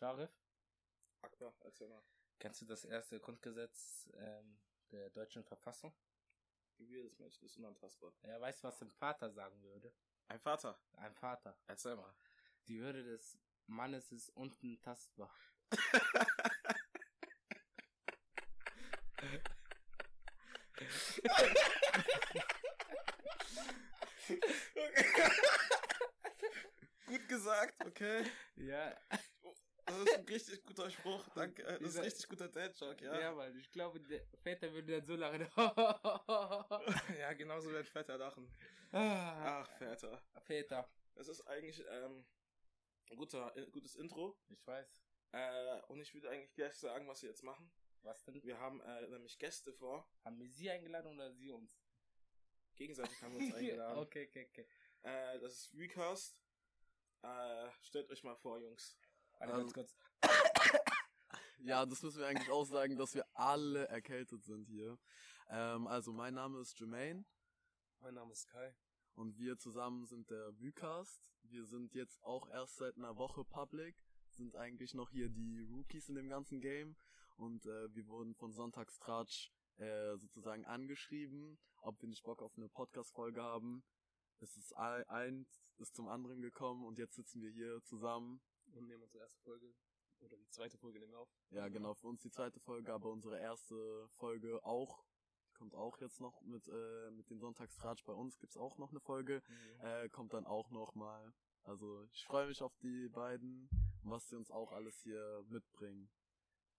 Sharif, Akbar, erzähl mal. kennst du das erste Grundgesetz ähm, der deutschen Verfassung? Wie wir das Mensch ist unantastbar. Ja, weißt du, was ein Vater sagen würde? Ein Vater, Ein Vater. erzähl mal. Die Würde des Mannes ist unantastbar. Gut gesagt, okay. Ja, Das ist ein richtig guter Spruch. Danke. Das ist ein richtig guter Dad-Joke, ja. ja, weil ich glaube, der Väter würde dann so lachen. Ja, genauso werden Väter lachen. Ah, Ach, Väter. Väter. Das ist eigentlich ähm, ein guter, äh, gutes Intro. Ich weiß. Äh, und ich würde eigentlich gleich sagen, was wir jetzt machen. Was denn? Wir haben äh, nämlich Gäste vor. Haben wir sie eingeladen oder sie uns? Gegenseitig haben wir uns eingeladen. okay, okay, okay. äh, das ist Recast. Äh, stellt euch mal vor, Jungs. Warte ganz kurz. Ja, das müssen wir eigentlich auch sagen, dass wir alle erkältet sind hier. Ähm, also mein Name ist Jermaine Mein Name ist Kai. und wir zusammen sind der Vucast. Wir sind jetzt auch erst seit einer Woche public, sind eigentlich noch hier die Rookies in dem ganzen Game und äh, wir wurden von Sonntagstratsch äh, sozusagen angeschrieben, ob wir nicht Bock auf eine Podcast-Folge haben. Es ist ein- eins ist zum anderen gekommen und jetzt sitzen wir hier zusammen und nehmen unsere erste Folge oder die zweite Folge nehmen wir auf. Ja, genau, für uns die zweite Folge, aber unsere erste Folge auch, die kommt auch jetzt noch mit, äh, mit den Sonntagstratsch bei uns, gibt's auch noch eine Folge, äh, kommt dann auch noch mal. Also ich freue mich auf die beiden und was sie uns auch alles hier mitbringen.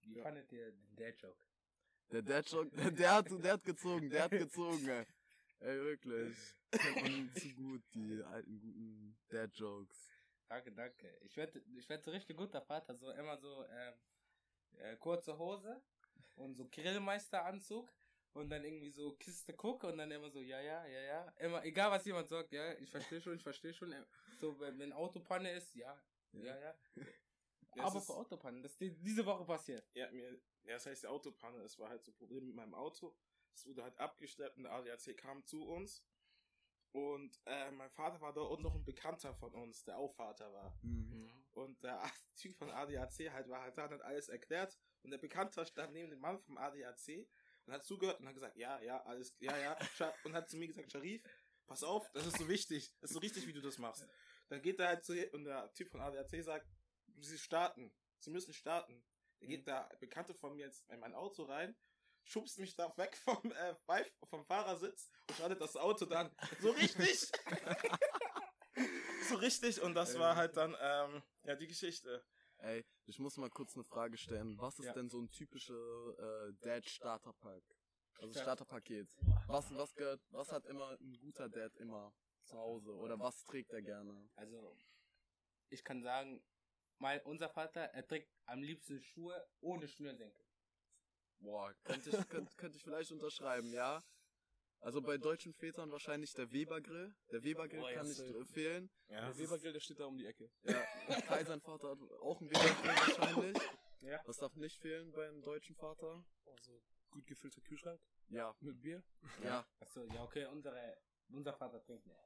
Wie fandet ihr den Dad-Joke? Der Dad Joke, der hat, der hat gezogen, der hat gezogen, ey. Ey, wirklich. Kennt man zu gut, die alten guten Dad Jokes. Danke, danke. Ich werde ich werd so richtig guter Vater. So immer so ähm, äh, kurze Hose und so Grillmeisteranzug und dann irgendwie so Kiste Cook und dann immer so, ja, ja, ja, ja. Immer, egal was jemand sagt, ja, ich verstehe schon, ich verstehe schon. So, wenn, wenn Autopanne ist, ja, ja, ja. Das Aber für Autopannen, das ist die, diese Woche passiert. Ja, mir, ja, das heißt die Autopanne, es war halt so ein Problem mit meinem Auto. Es wurde halt abgeschleppt und der ADAC kam zu uns. Und äh, mein Vater war da und noch ein Bekannter von uns, der auch Vater war. Mhm. Und der Typ von ADAC halt war halt da und hat alles erklärt. Und der Bekannte stand neben dem Mann vom ADAC und hat zugehört und hat gesagt, ja, ja, alles, ja, ja. Und hat zu mir gesagt, Sharif, pass auf, das ist so wichtig. Das ist so richtig, wie du das machst. Dann geht er halt zu, und der Typ von ADAC sagt, sie starten. Sie müssen starten. Dann geht der Bekannte von mir jetzt in mein Auto rein, schubst mich da weg vom, äh, vom Fahrersitz und startet das Auto dann so richtig. so richtig. Und das war halt dann, ähm, ja, die Geschichte. Ey, ich muss mal kurz eine Frage stellen. Was ist Ja. denn so ein typischer äh, Dad Starterpack? Also. Starterpaket. Was, was gehört, was hat immer ein guter Dad immer zu Hause? Oder was trägt er gerne? Also, ich kann sagen, mein, unser Vater, er trägt am liebsten Schuhe ohne Schnürsenkel. Boah, könnte ich, könnte, könnte ich vielleicht unterschreiben, ja? Also bei deutschen Vätern wahrscheinlich der Weber-Grill. Der Weber-Grill Boah, kann nicht äh, fehlen. Ja, Der Webergrill, der steht da um die Ecke. Ja, Kai, sein Vater, hat auch einen Weber-Grill wahrscheinlich. Ja. Was darf nicht fehlen beim deutschen Vater? Also gut gefüllter Kühlschrank Ja, mit Bier. ja. Achso, ja, okay, unsere, unser Vater trinkt nicht.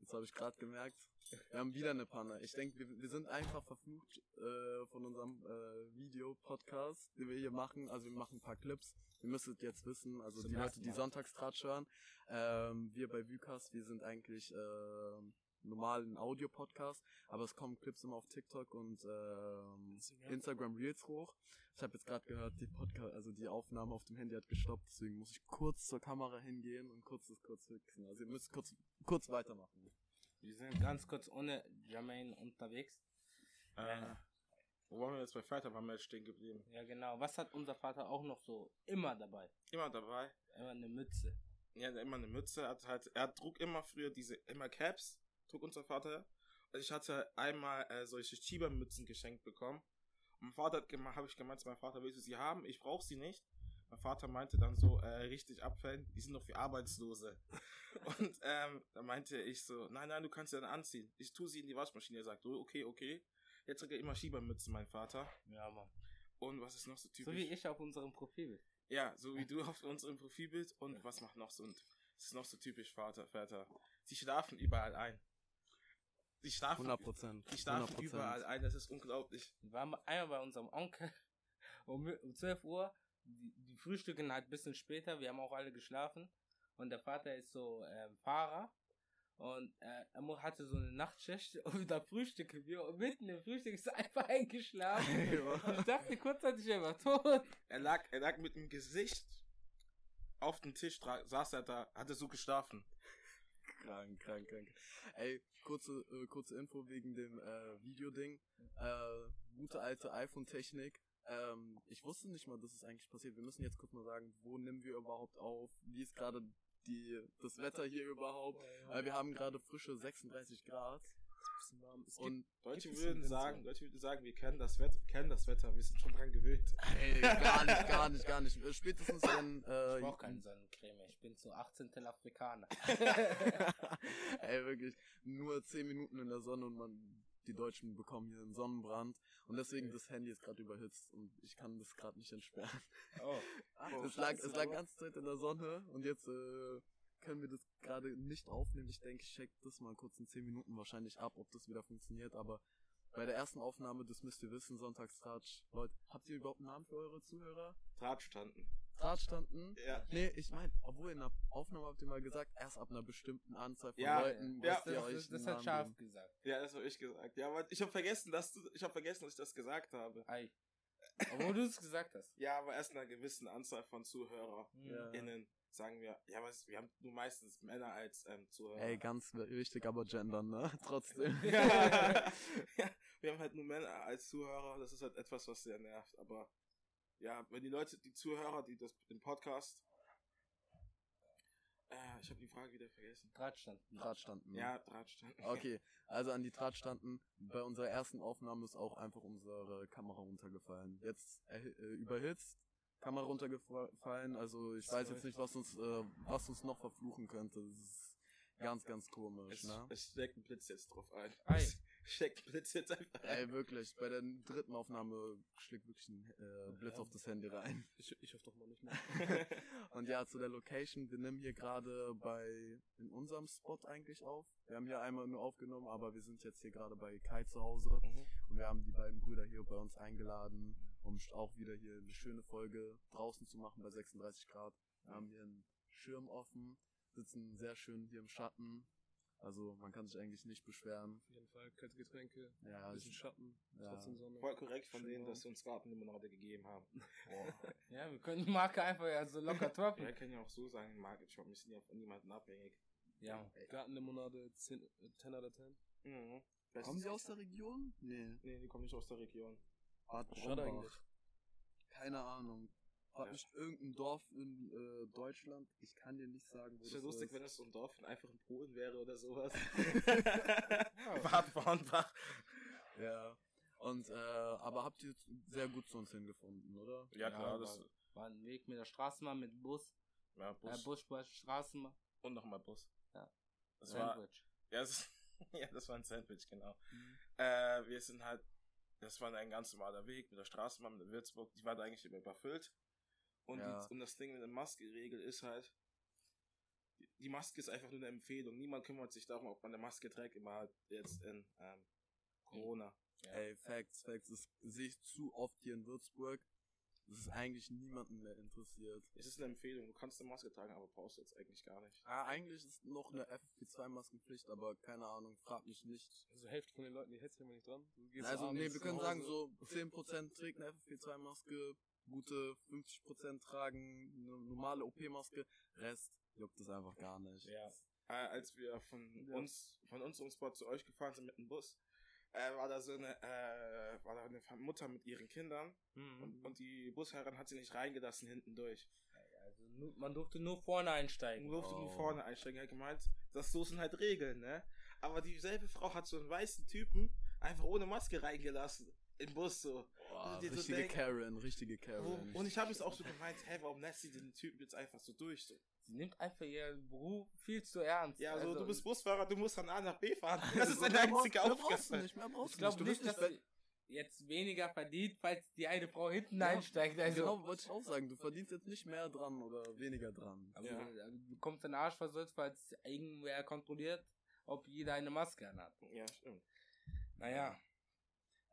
Jetzt habe ich gerade gemerkt, wir haben wieder eine Panne. Ich denke, wir, wir sind einfach verflucht äh, von unserem äh, Video-Podcast, den wir hier machen. Also wir machen ein paar Clips. Ihr müsstet jetzt wissen, also Zum die Leute, die. Sonntagstratsch hören, ähm, wir bei Vucast, wir sind eigentlich äh, normal ein Audio-Podcast, aber es kommen Clips immer auf TikTok und ähm, Instagram. Instagram Reels hoch. Ich habe jetzt gerade gehört, die Podcast, also die Aufnahme auf dem Handy hat gestoppt, deswegen muss ich kurz zur Kamera hingehen und kurz das kurz fixen. Also ihr müsst kurz kurz weitermachen. Wir sind ganz kurz ohne Jermaine unterwegs. Äh, wo waren wir jetzt bei Vater? Waren wir jetzt stehen geblieben? Ja, genau. Was hat unser Vater auch noch so immer dabei? Immer dabei. Immer eine Mütze. Ja, immer eine Mütze. Er hat halt, er trug immer früher diese, immer Caps, trug unser Vater. Und ich hatte einmal äh, solche Schiebermützen geschenkt bekommen. Und mein Vater hat gemacht, habe ich gemeint, zu meinem Vater, willst du sie haben? Ich brauche sie nicht. Mein Vater meinte dann so, äh, richtig abfällen, die sind doch für Arbeitslose. Und ähm, da meinte ich so, nein, nein, du kannst sie dann anziehen. Ich tue sie in die Waschmaschine. Er sagt, oh, okay, okay. Jetzt trägt er immer Schiebermützen, mein Vater. Ja, Mann. Und was ist noch so typisch? So wie ich auf unserem Profil. Ja, so wie du auf unserem Profilbild. Und was macht noch so ein, das ist noch so typisch Vater, Väter. Sie schlafen überall ein. Die schlafen, 100 Prozent. die schlafen überall ein, das ist unglaublich. Wir waren einmal bei unserem Onkel um, um 12 Uhr. Die, die frühstücken halt ein bisschen später. Wir haben auch alle geschlafen. Und der Vater ist so ähm, Fahrer. Und äh, er hatte so eine Nachtschicht und da frühstücken wir. Und mitten im Frühstück ist er einfach eingeschlafen. Ich dachte kurzzeitig, er war tot. Er lag, er lag mit dem Gesicht auf dem Tisch, saß er da, hatte so geschlafen. Krank, krank, krank. Ey, kurze, äh, kurze Info wegen dem äh, Videoding. Äh, gute alte iPhone-Technik. Ähm, ich wusste nicht mal, dass es eigentlich passiert. Wir müssen jetzt kurz mal sagen, wo nehmen wir überhaupt auf? Wie ist gerade die das Wetter hier überhaupt? Äh, wir haben gerade frische 36 Grad. bisschen warm. Es gibt, Und Deutsche würden sagen? Deutsche würden sagen, wir kennen das Wetter, wir kennen das Wetter, wir sind schon dran gewöhnt. ey, gar nicht, gar nicht, gar nicht. Äh, Spätestens wenn äh, Ich brauche keine Sonnencreme. Ich bin zu 18. Afrikaner. Ey, wirklich, nur 10 Minuten in der Sonne und man, die Deutschen bekommen hier einen Sonnenbrand und deswegen das Handy ist gerade überhitzt und ich kann das gerade nicht entsperren. Oh. es lag, es lag ganze Zeit in der Sonne und jetzt äh, können wir das gerade nicht aufnehmen. Ich denke, ich check das mal kurz in 10 Minuten wahrscheinlich ab, ob das wieder funktioniert, aber bei der ersten Aufnahme, das müsst ihr wissen, Sonntagstratsch. Leute, habt ihr überhaupt einen Namen für eure Zuhörer? Drahtstanden. Drahtstanden? Ja. Nee, ich meine, obwohl in der Aufnahme habt ihr mal gesagt, erst ab einer bestimmten Anzahl von Ja, Leuten ja, müsst ihr Das, euch das, hat scharf geben. gesagt. Ja, das habe ich gesagt. Ja, aber ich habe vergessen, dass du, ich habe vergessen, dass ich das gesagt habe. Ei. Obwohl du es gesagt hast. Ja, aber erst einer gewissen Anzahl von ZuhörerInnen Hm. Ja. sagen wir, ja, was, wir haben nur meistens Männer als ähm, Zuhörer. Ey, ganz wichtig, aber gendern, ne? Trotzdem. ja, wir haben halt nur Männer als Zuhörer, das ist halt etwas, was sehr nervt. Aber ja, wenn die Leute, die Zuhörer, die das den Podcast, äh, ich habe die Frage wieder vergessen. Drahtstand. Drahtstanden. Ja, Drahtstand. Okay, also an die Drahtstanden. Bei unserer ersten Aufnahme ist auch einfach unsere Kamera runtergefallen. Jetzt äh, äh, überhitzt, Kamera runtergefallen. Also ich weiß jetzt nicht, was uns, äh, was uns noch verfluchen könnte. Das ist ganz, ganz komisch, Es, ne? es steckt ein Blitz jetzt drauf ein. Ei. Steckt Blitz jetzt einfach ein. Ey, wirklich, bei der dritten Aufnahme schlägt wirklich ein äh, Blitz auf das Handy rein. ich, ich hoffe doch mal nicht mehr. Und ja, zu der Location, wir nehmen hier gerade bei, in unserem Spot eigentlich auf. Wir haben hier einmal nur aufgenommen, aber wir sind jetzt hier gerade bei Kai zu Hause. Mhm. Und wir haben die beiden Brüder hier bei uns eingeladen, um auch wieder hier eine schöne Folge draußen zu machen bei 36 Grad. Wir haben hier einen Schirm offen, sitzen sehr schön hier im Schatten. Also man kann sich eigentlich nicht beschweren. Auf jeden Fall kalte Getränke, Ja, bisschen ich, Schatten, ja. trotzdem Sonne. Voll korrekt von Schön denen, dass sie uns Gartenlimonade gegeben haben. Ja, wir können die Marke einfach ja so locker Ja, droppen. wir können ja auch so sagen, Market Shop, wir sind ja von niemandem abhängig. Ja. Gartenlimonade 10, äh, 10 out of 10. Mhm. Kommen Sie aus der Region? Nee. Nee, die kommen nicht aus der Region. Schade eigentlich. Keine Ahnung. Frag Ja. mich irgendein Dorf in äh, Deutschland. Ich kann dir nicht sagen, wo Ist das ja lustig, ist. wenn das so ein Dorf einfach in Polen wäre oder sowas. Bad Bornbach. Ja. Und, äh, aber habt ihr sehr gut zu uns hingefunden, oder? Ja, klar, Ja, das war- War ein Weg mit der Straßenbahn, mit Bus. ja, Bus. Bus Äh, Bus, Bus, Straßenbahn. und nochmal Bus. Ja. Das war, Sandwich. ja, das, ja, das war ein Sandwich, genau. Mhm. Äh, wir sind halt, das war ein ganz normaler Weg mit der Straßenbahn, mit der Würzburg, die war da eigentlich immer überfüllt. Und, Ja. die, und das Ding mit der Maskenregel ist halt, die- Maske ist einfach nur eine Empfehlung. Niemand kümmert sich darum, ob man eine Maske trägt, immer halt jetzt in ähm, Corona. Ja. Ey, Facts, Facts. Das sehe ich zu oft hier in Würzburg. Das ist eigentlich niemanden mehr interessiert. Es ist eine Empfehlung, du kannst eine Maske tragen, aber brauchst du jetzt eigentlich gar nicht. Ah, eigentlich ist noch eine FFP2-Maskenpflicht, aber keine Ahnung, frag mich nicht. Also Hälfte von den Leuten, die hält sich immer nicht dran. Also, nee, wir können sagen, so 10% trägt eine FFP2-Maske, gute 50% tragen eine normale OP-Maske, Rest juckt es einfach gar nicht. Ja. Äh, als wir von Ja. uns, von unserem Spot zu euch gefahren sind mit dem Bus, äh, war da so eine, äh, war da eine Mutter mit ihren Kindern Mhm. und, und die Busherrin hat sie nicht reingelassen hinten durch. Also, nur, man durfte nur vorne einsteigen. Du durfte nur Oh. vorne einsteigen. Er hat gemeint, das so sind halt Regeln, ne? Aber dieselbe Frau hat so einen weißen Typen einfach ohne Maske reingelassen. Im Bus so. Boah, so richtige denken- Karen, richtige Wo, Karen. und ich habe es auch so gemeint, hä, warum lässt sie den Typen jetzt einfach so durch? So. Sie nimmt einfach ihren Beruf viel zu ernst. Ja, so, also, du bist Busfahrer, du musst von A nach B fahren. Das ist So, deine einzige Aufgabe. nicht, mehr brauchst Ich du glaube nicht. dass sie jetzt weniger verdient, falls die eine Frau hinten Ja, einsteigt. Also, Genau, wollte ich auch sagen. Du verdienst jetzt nicht mehr dran oder weniger dran. Aber Ja. du- du bekommst den Arsch versetzt, falls irgendwer kontrolliert, ob jeder eine Maske anhat. Ja, stimmt. Naja,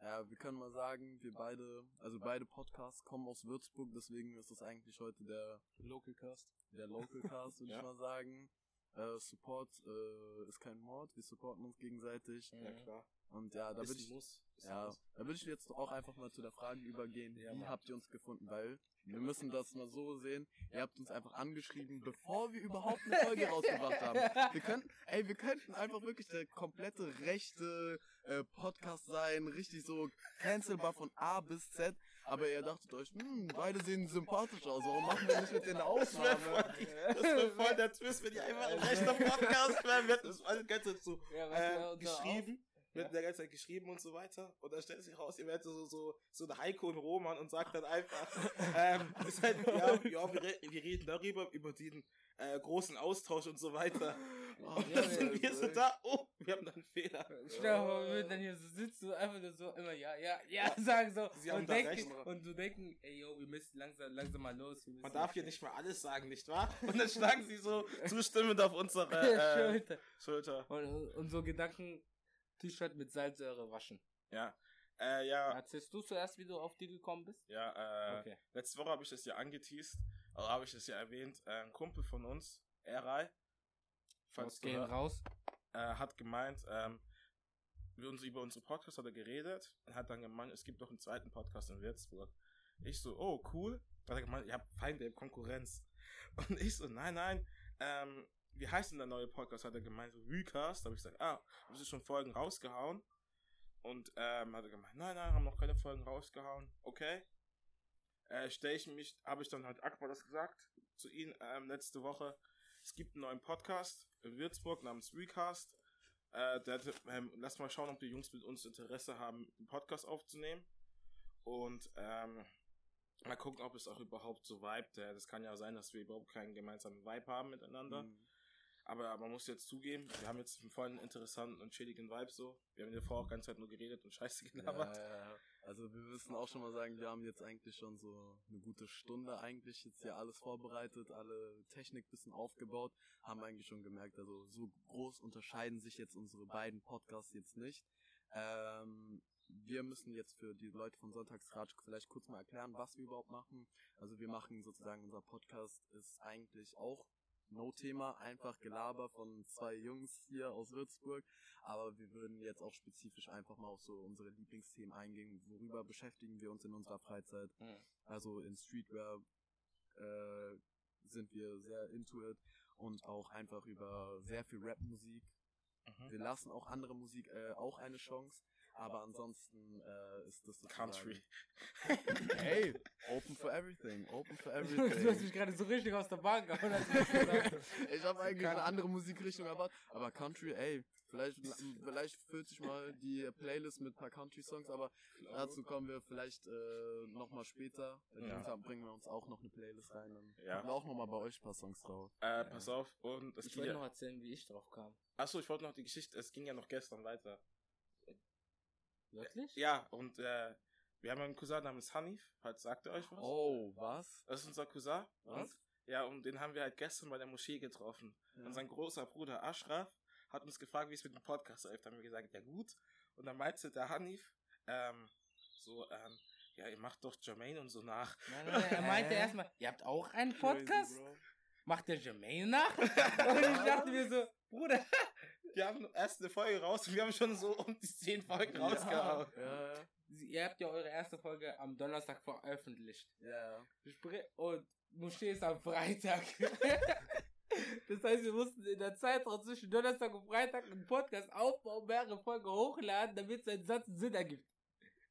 Ja, wir können mal sagen, wir beide, also beide Podcasts kommen aus Würzburg, deswegen ist das eigentlich heute der, Local Cast. der Local Cast, würde Ja. ich mal sagen. Äh, Support äh, ist kein Mord, wir supporten uns gegenseitig. Ja, klar. Und ja, da Ist würde ich, Muss. Ja, Muss. da würde ich jetzt auch einfach mal zu der Frage übergehen, Ja, wie Mann. habt ihr uns gefunden? Weil wir müssen das mal so sehen, ihr habt uns einfach angeschrieben, bevor wir überhaupt eine Folge rausgebracht haben. Wir könnten, ey, wir könnten einfach wirklich der komplette rechte äh, Podcast sein, richtig so cancelbar von A bis Z. Aber ihr dachtet euch, hm, beide sehen sympathisch aus, warum machen wir nicht mit denen eine Das wäre Ausnahme? voll, das wär voll der Twist, wenn die einfach ein rechter Podcast wären. Wir hätten das ganze Zeit so Ja, äh, geschrieben. Wir Ja. der ganze Zeit geschrieben und so weiter. Und dann stellt sich raus, ihr werdet so, so, so eine Heiko und Roman und sagt dann einfach, ähm, halt, ja, ja wir, wir reden darüber, über den äh, großen Austausch und so weiter. Oh, Und ja, dann sind wir so da, oh, wir haben da einen Fehler. Stell dir vor, wir würden dann hier so sitzen und einfach nur so immer ja, ja, ja sagen so Sie haben und denken recht. und du denken, ey yo, wir müssen langsam langsam mal los. Man darf hier nicht mal alles sagen, nicht wahr? Und dann schlagen sie so zustimmend auf unsere äh, Schulter. Schulter. Und, und so Gedanken T-Shirt mit Salzsäure waschen. Ja. Äh, ja, Erzählst du zuerst, wie du auf die gekommen bist? ja, äh, Okay. letzte Woche habe ich das ja angeteased, also habe ich das ja erwähnt, äh, ein Kumpel von uns, Eray, falls gehen hör- raus? äh, hat gemeint, ähm, wir uns über unsere Podcasts hat er geredet und hat dann gemeint, es gibt noch einen zweiten Podcast in Würzburg. Ich so, oh, cool. Hat er gemeint, ihr habt Feinde, ihr habt Konkurrenz. Und ich so, nein, nein, ähm, wie heißt denn der neue Podcast? Hat er gemeint, so Recast. Da habe ich gesagt, ah, haben sie schon Folgen rausgehauen? Und ähm, hat er gemeint, nein, nein, haben noch keine Folgen rausgehauen. Okay. Äh, stelle ich mich, habe ich dann halt Akbar das gesagt zu ihnen ähm, letzte Woche. Es gibt einen neuen Podcast in Würzburg namens Recast. Äh, der, ähm, lass mal schauen, ob die Jungs mit uns Interesse haben, einen Podcast aufzunehmen. Und ähm, mal gucken, ob es auch überhaupt so vibet. Äh, das kann ja sein, dass wir überhaupt keinen gemeinsamen Vibe haben miteinander. Mhm. Aber man muss jetzt zugeben, wir haben jetzt einen vollen interessanten und chilligen Vibe so. Wir haben ja vorher auch ganze Zeit nur geredet und Scheiße Ja, gelabert. ja, ja. Also wir müssen auch schon mal sagen, wir haben jetzt eigentlich schon so eine gute Stunde eigentlich jetzt hier alles vorbereitet, alle Technik bisschen aufgebaut, haben eigentlich schon gemerkt, also so groß unterscheiden sich jetzt unsere beiden Podcasts jetzt nicht. Ähm, wir müssen jetzt für die Leute von Sonntagsratsch vielleicht kurz mal erklären, was wir überhaupt machen. Also wir machen sozusagen, unser Podcast ist eigentlich auch No-Thema, einfach Gelaber von zwei Jungs hier aus Würzburg. Aber wir würden jetzt auch spezifisch einfach mal auf so unsere Lieblingsthemen eingehen. Worüber beschäftigen wir uns in unserer Freizeit? Mhm. Also in Streetwear äh, sind wir sehr into it und auch einfach über sehr viel Rap-Musik. Mhm. Wir lassen auch andere Musik äh, auch eine Chance, aber ansonsten äh, ist das sozusagen- Country. Hey, open for everything, open for Du hast everything. mich gerade so richtig aus der Bahn gehauen. ich habe. Ich habe eigentlich eine andere Musikrichtung erwartet, aber Country, ey, vielleicht, vielleicht füllt sich mal die Playlist mit ein paar Country-Songs, aber dazu kommen wir vielleicht äh, nochmal später. Ja. haben, bringen wir uns auch noch eine Playlist rein. Dann Ja. wir auch nochmal bei euch ein paar Songs drauf. Äh, pass auf. Und es Ich wollte ja, noch erzählen, wie ich drauf kam. achso, ich wollte noch die Geschichte, es ging ja noch gestern weiter. Wirklich? Ja, und äh, wir haben einen Cousin namens Hanif, falls sagt er euch was? Oh, was? Das ist unser Cousin. Was? Und, ja, und den haben wir halt gestern bei der Moschee getroffen. Ja. Und sein großer Bruder Ashraf hat uns gefragt, wie es mit dem Podcast läuft. Da haben wir gesagt, ja gut. Und dann meinte der Hanif, ähm, so, ähm, ja, ihr macht doch Jermaine und so nach. Nein, nein, nein, er meinte erstmal, ihr habt auch einen Crazy, Podcast? Bro. Macht der Jermaine nach? Und ich dachte mir so, Bruder, Wir haben erst eine Folge raus und wir haben schon so um die zehn Folgen rausgehauen. Ja, ja, ihr habt ja eure erste Folge am Donnerstag veröffentlicht. ja. Und Moschee ist am Freitag. Das heißt, wir mussten in der Zeitraum zwischen Donnerstag und Freitag einen Podcast aufbauen, mehrere Folgen hochladen, damit sein Satz Sinn ergibt.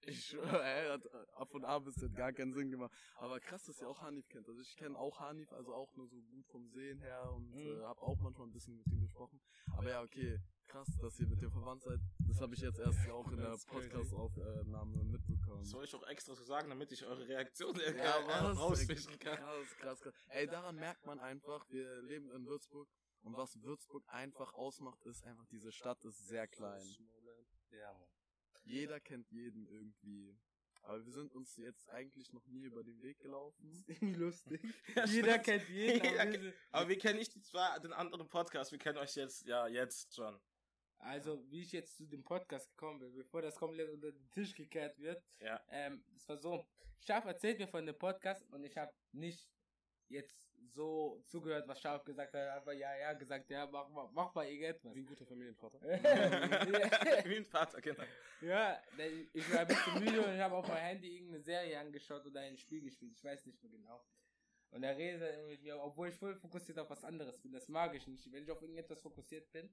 Ich schwöre, ey, hat äh, von A bis Z gar keinen Sinn gemacht. Aber krass, dass ihr auch Hanif kennt. Also ich kenne auch Hanif, also auch nur so gut vom Sehen her und Mhm. äh, habe auch manchmal ein bisschen mit ihm gesprochen. Aber ja, okay, krass, dass ihr mit dem verwandt seid. Das habe ich jetzt erst auch in der. Podcast-Aufnahme mitbekommen. Das soll ich auch extra so sagen, damit ich eure Reaktion Ja, äh, rausfischen kann. Krass, krass, krass. Ey, daran merkt man einfach, wir leben in Würzburg und was Würzburg einfach ausmacht, ist einfach, diese Stadt ist sehr klein. Ja, Mann. Jeder kennt jeden irgendwie. Aber wir sind uns jetzt eigentlich noch nie über den Weg gelaufen. Irgendwie lustig. Ja, Jeder stimmt. kennt jeden. Jeder aber kennt- wir- Aber wir kennen nicht zwei, den anderen Podcast, wir kennen euch jetzt, ja, jetzt schon. Also, wie ich jetzt zu dem Podcast gekommen bin, bevor das komplett unter den Tisch gekehrt wird. Ja. Ähm, es war so, Schaf erzählt mir von dem Podcast und ich habe nicht jetzt so zugehört, was Schaf gesagt hat. Einfach ja, ja gesagt, ja, mach mal, mach mal irgendetwas. Wie ein guter Familienvater. Wie ein Vater, genau. ja, der- ich war ein bisschen müde und ich habe auf mein Handy irgendeine Serie angeschaut oder ein Spiel gespielt. Ich weiß nicht mehr genau. Und er redet dann mit mir, obwohl ich voll fokussiert auf was anderes bin. Das mag ich nicht. Wenn ich auf irgendetwas fokussiert bin,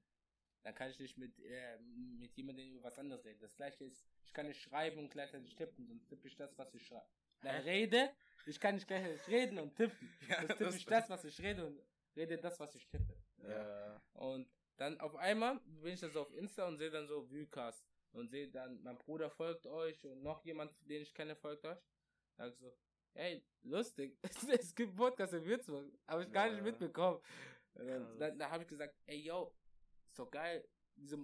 dann kann ich nicht mit, äh, mit jemandem über was anderes reden. Das gleiche ist, ich kann nicht schreiben und gleichzeitig tippen, sonst tippe ich das, was ich schreibe. Dann rede, ich kann nicht gleichzeitig reden und tippen. Ja, Das tippe das- ich das, was ich rede und rede das, was ich tippe. Ja. Und dann auf einmal bin ich da so auf Insta und sehe dann so Viewcast und sehe dann, mein Bruder folgt euch und noch jemand, den ich kenne, folgt euch. Sag ich so, hey, lustig, es gibt Podcast in Würzburg, habe ich gar nicht Ja. mitbekommen. Und dann, dann, dann habe ich gesagt, ey, yo, ist doch geil. Wieso,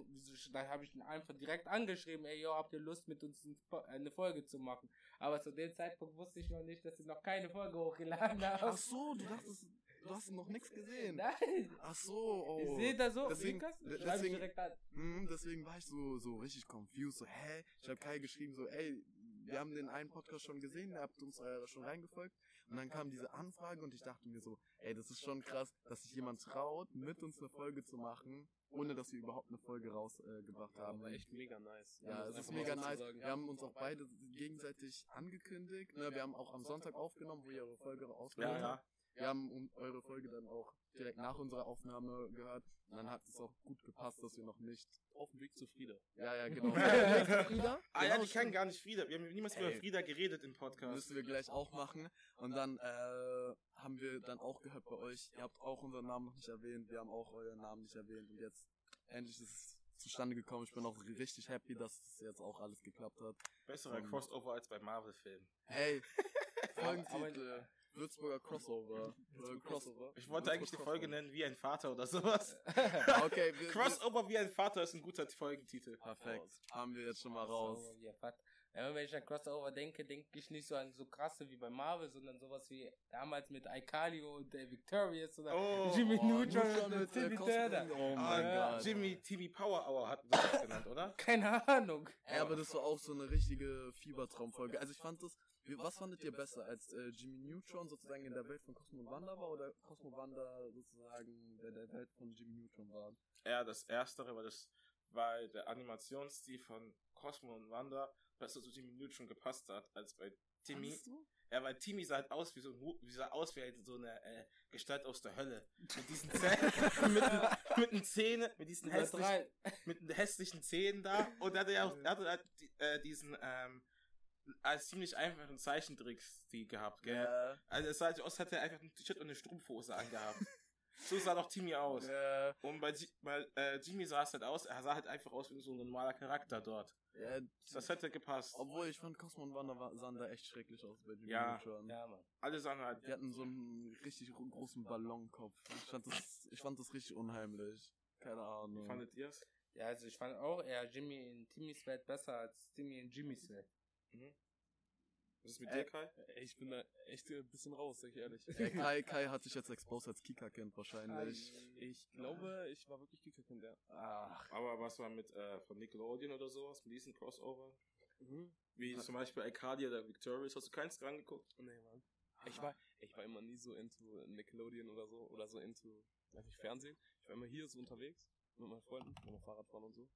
dann habe ich ihn einfach direkt angeschrieben, ey, yo, habt ihr Lust mit uns ein- eine Folge zu machen? Aber zu dem Zeitpunkt wusste ich noch nicht, dass sie noch keine Folge hochgeladen haben. Ach so, du dachtest, du hast noch nichts gesehen. Nein, Ach so, oh. ich sehe da so, Deswegen- deswegen- direkt an. Mhm, deswegen war ich so, so richtig confused. So, hä? Ich habe Kai geschrieben, so, ey, wir haben den einen Podcast schon gesehen, ihr habt uns äh, schon reingefolgt. Und dann kam diese Anfrage und ich dachte mir so, ey, das ist schon krass, dass sich jemand traut, mit uns eine Folge zu machen, ohne dass wir überhaupt eine Folge rausgebracht äh, gebracht haben. Aber echt mega nice. Ja, Um es das ist mega nice. sagen. Wir haben uns auch beide gegenseitig angekündigt. Ne? Wir haben auch am Sonntag aufgenommen, wo ihr eure Folge ausgehört Ja, habt. Ja. Wir haben um- eure Folge dann auch direkt nach unserer Aufnahme gehört. Und dann hat es auch gut gepasst, dass wir noch nicht. Auf dem Weg zu Frieda. Ja, ja, genau. Frieda? Ah ja, Genau, die kann gar nicht Frieda. Wir haben niemals über Ey. Frieda geredet im Podcast. Müssen wir gleich auch machen. Und dann äh, haben wir dann auch gehört bei euch, ihr habt auch unseren Namen noch nicht erwähnt, wir haben auch euren Namen nicht erwähnt. Und jetzt endlich ist es zustande gekommen. Ich bin auch richtig happy, dass es jetzt auch alles geklappt hat. Besserer Ähm. Crossover als bei Marvel-Filmen. Hey, Folgentitel. Würzburger Crossover. Oder Crossover. Ich wollte eigentlich die Folge nennen wie ein Vater oder sowas. Okay, wir, Crossover wie ein Vater ist ein guter Folgentitel. perfekt. Haben wir jetzt schon mal raus. Crossover, ja, Ja, wenn ich an Crossover denke, denke ich nicht so an so krasse wie bei Marvel, sondern sowas wie damals mit Icalio und äh, Victorious oder Oh, Jimmy Oh, Neutron und mit, Timmy Turner. Oh Ah, mein Ja. Gott. Jimmy, Timmy Power Hour hatten sie das genannt, oder? Keine Ahnung. Ey, aber das war auch so eine richtige Fiebertraumfolge. Also ich fand das, was fandet ihr besser, als äh, Jimmy Neutron sozusagen in der Welt von Cosmo und Wanda war oder Cosmo und Wanda sozusagen in der Welt von Jimmy Neutron war? Eher das Erstere, weil das weil der Animationsstil von Cosmo und Wanda besser zu Timmy Neutron gepasst hat, als bei Timmy. Ja, weil Timmy sah halt aus wie so ein, Hu- wie sah aus wie halt so eine äh, Gestalt aus der Hölle. Mit diesen Zähnen, mit, den- mit den Zähnen, mit diesen hässlichen, mit den hässlichen Zähnen da. Und er hatte ja auch, er hatte halt die, äh, diesen, ähm, als ziemlich einfachen Zeichentrickstil gehabt, gell? Ja. Also es sah halt aus, als hätte er einfach ein T-Shirt und eine Strumpfhose angehabt. so sah doch Timmy aus. Ja. Und bei, bei äh, Jimmy sah es halt aus, er sah halt einfach aus wie so ein normaler Charakter dort. ja. Das hätte gepasst. Obwohl ich fand Cosmo und Wanda war, sahen da echt schrecklich aus bei Jimmy Ja. Neutron. Ja, Mann. Alle sahen halt, Die hatten so einen richtig gro- großen Ballonkopf. Ich fand das, ich fand das richtig unheimlich. Keine wie Ahnung. fandet ihr es? Ja, also ich fand auch eher Jimmy in Timmys Welt besser als Timmy in Jimmys Welt. Was ist mit Äh, dir, Kai? Ich bin da echt ein bisschen raus, sag ich ehrlich. Äh, Kai, Kai hat sich jetzt exposed als Kika-Kind wahrscheinlich. Ich glaube, ich war wirklich Kickerkind, ja. Ach, Aber was war mit äh, von Nickelodeon oder sowas, mit diesen Crossover? Mhm. Wie zum Beispiel Arcadia oder Victorious, hast du keins rangeguckt? Nee, Mann. Ich war, ich war immer nie so into Nickelodeon oder so, oder so into, weiß nicht, Fernsehen. Ich war immer hier so unterwegs, mit meinen Freunden, mit dem Fahrradfahren und so.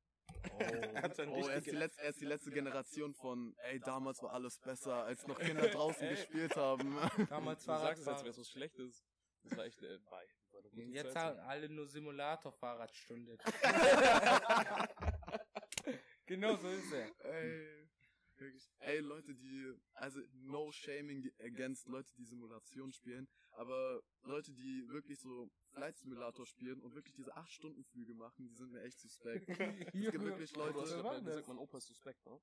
Dann Oh, er ist, die letzte, er ist die letzte Generation von, ey, damals war alles besser, als noch Kinder draußen Ey. gespielt haben. Damals Du sagst es, als Fahrradfahren. wäre es was Schlechtes. Das war echt, äh, bei. War jetzt haben alle nur Simulator-Fahrradstunde. genau so ist er. ey, wirklich. Ey, Leute, die, also no shaming against Leute, die Simulation spielen, aber Leute, die wirklich so Flight Simulator spielen und wirklich diese 8-Stunden-Flüge machen, die sind mir echt suspekt. Es gibt wirklich Leute, das, sagt man Opa ist suspekt, ne?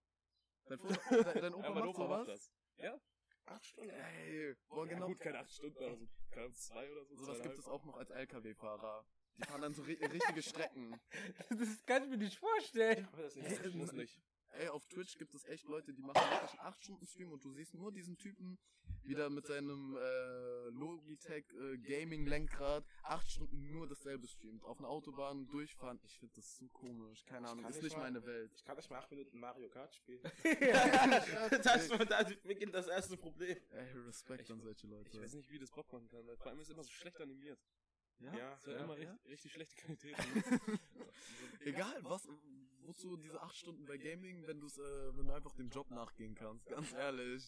dein, Opa- dein, dein Opa ja, mein macht Opa sowas? macht das. Ja? Acht Stunden. Ey, boah, Ja, genau. gut, keine acht Stunden, aber so, keine Ahnung, zwei oder so. Sowas gibt es auch noch als LKW-Fahrer. Die fahren dann so ri richtige Strecken. Das kann ich mir nicht vorstellen. Aber das nicht. muss nicht. Ey, auf Twitch gibt es echt Leute, die machen wirklich einen 8 Stunden Stream und du siehst nur diesen Typen wieder mit seinem äh, Logitech äh, Gaming Lenkrad 8 Stunden nur dasselbe streamt. Auf einer Autobahn durchfahren. Ich finde das so komisch. Keine Ahnung, ist nicht mal- meine Welt. Ich kann nicht mal acht Minuten Mario Kart spielen. das, da beginnt das erste Problem. Ey, Respekt Ich- an solche Leute. Ich weiß nicht, wie das Bock machen kann, weil vor allem ist es immer so schlecht animiert. Ja? Ja, Es ist ja, ja, immer ja. Richtig, richtig schlechte Qualität. Egal, was, wozu diese 8 Stunden bei Gaming, wenn du äh, wenn du einfach dem Job nachgehen kannst, ganz ehrlich.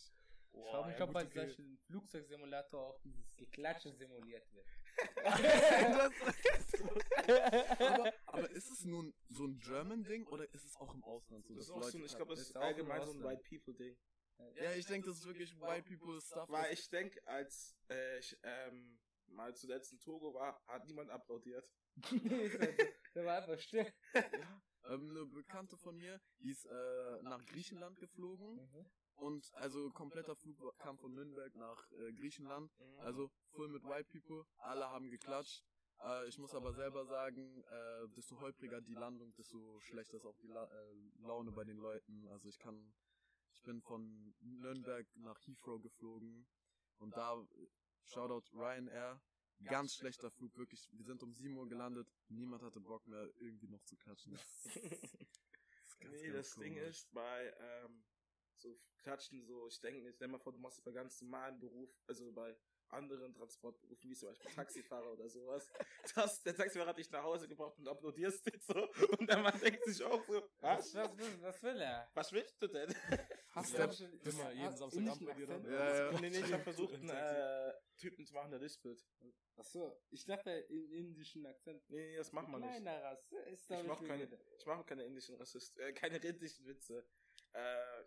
Ich frage mich, ob gut, bei okay. solchen Flugzeugsimulator auch dieses Geklatsche simuliert wird. aber, aber ist es nun so ein German-Ding oder ist es auch im Ausland so? Das ist auch Leute- so, ich glaube, das ist allgemein so ein. White People Ding. Ja, ich denke, das ist wirklich White People Stuff. Weil ich denke, als äh, ich ähm, mal zuletzt in Togo war, hat niemand applaudiert. Der war einfach still. ähm, eine Bekannte von mir, die ist äh, nach Griechenland geflogen Mhm. und also kompletter Flug kam von Nürnberg nach äh, Griechenland. Also full mit White People, alle haben geklatscht. Äh, ich muss aber selber sagen, äh, desto holpriger die Landung, desto schlechter ist auch die La äh, Laune bei den Leuten. Also ich kann, ich bin von Nürnberg nach Heathrow geflogen und da, Shoutout Ryanair, ganz schlechter Flug, wirklich. Wir sind um 7 Uhr gelandet, niemand hatte Bock mehr irgendwie noch zu klatschen. Das ist, das ist ganz, nee, ganz das Ding komisch. ist bei ähm, so Klatschen so, ich denke, ich stell mal vor, du machst es bei ganz normalen Beruf, also bei anderen Transportberufen, wie zum Beispiel Taxifahrer oder sowas, dass der Taxifahrer hat dich nach Hause gebracht und applaudierst dich so und der Mann denkt sich auch so, Was, was? was, was, will er? Was willst du denn? Hast Ja, schon- immer jeden Samstagabend bei dir dann? Ja, ja. nee, nee, ich habe versucht, einen äh, Typen zu machen, der lispelt. Achso, ich dachte in indischen Akzent. Nee, nee, das macht man nicht. Kleiner Rasse ist Ich mach keine, ich mache keine indischen Rassist, äh, keine indischen Witze. Äh,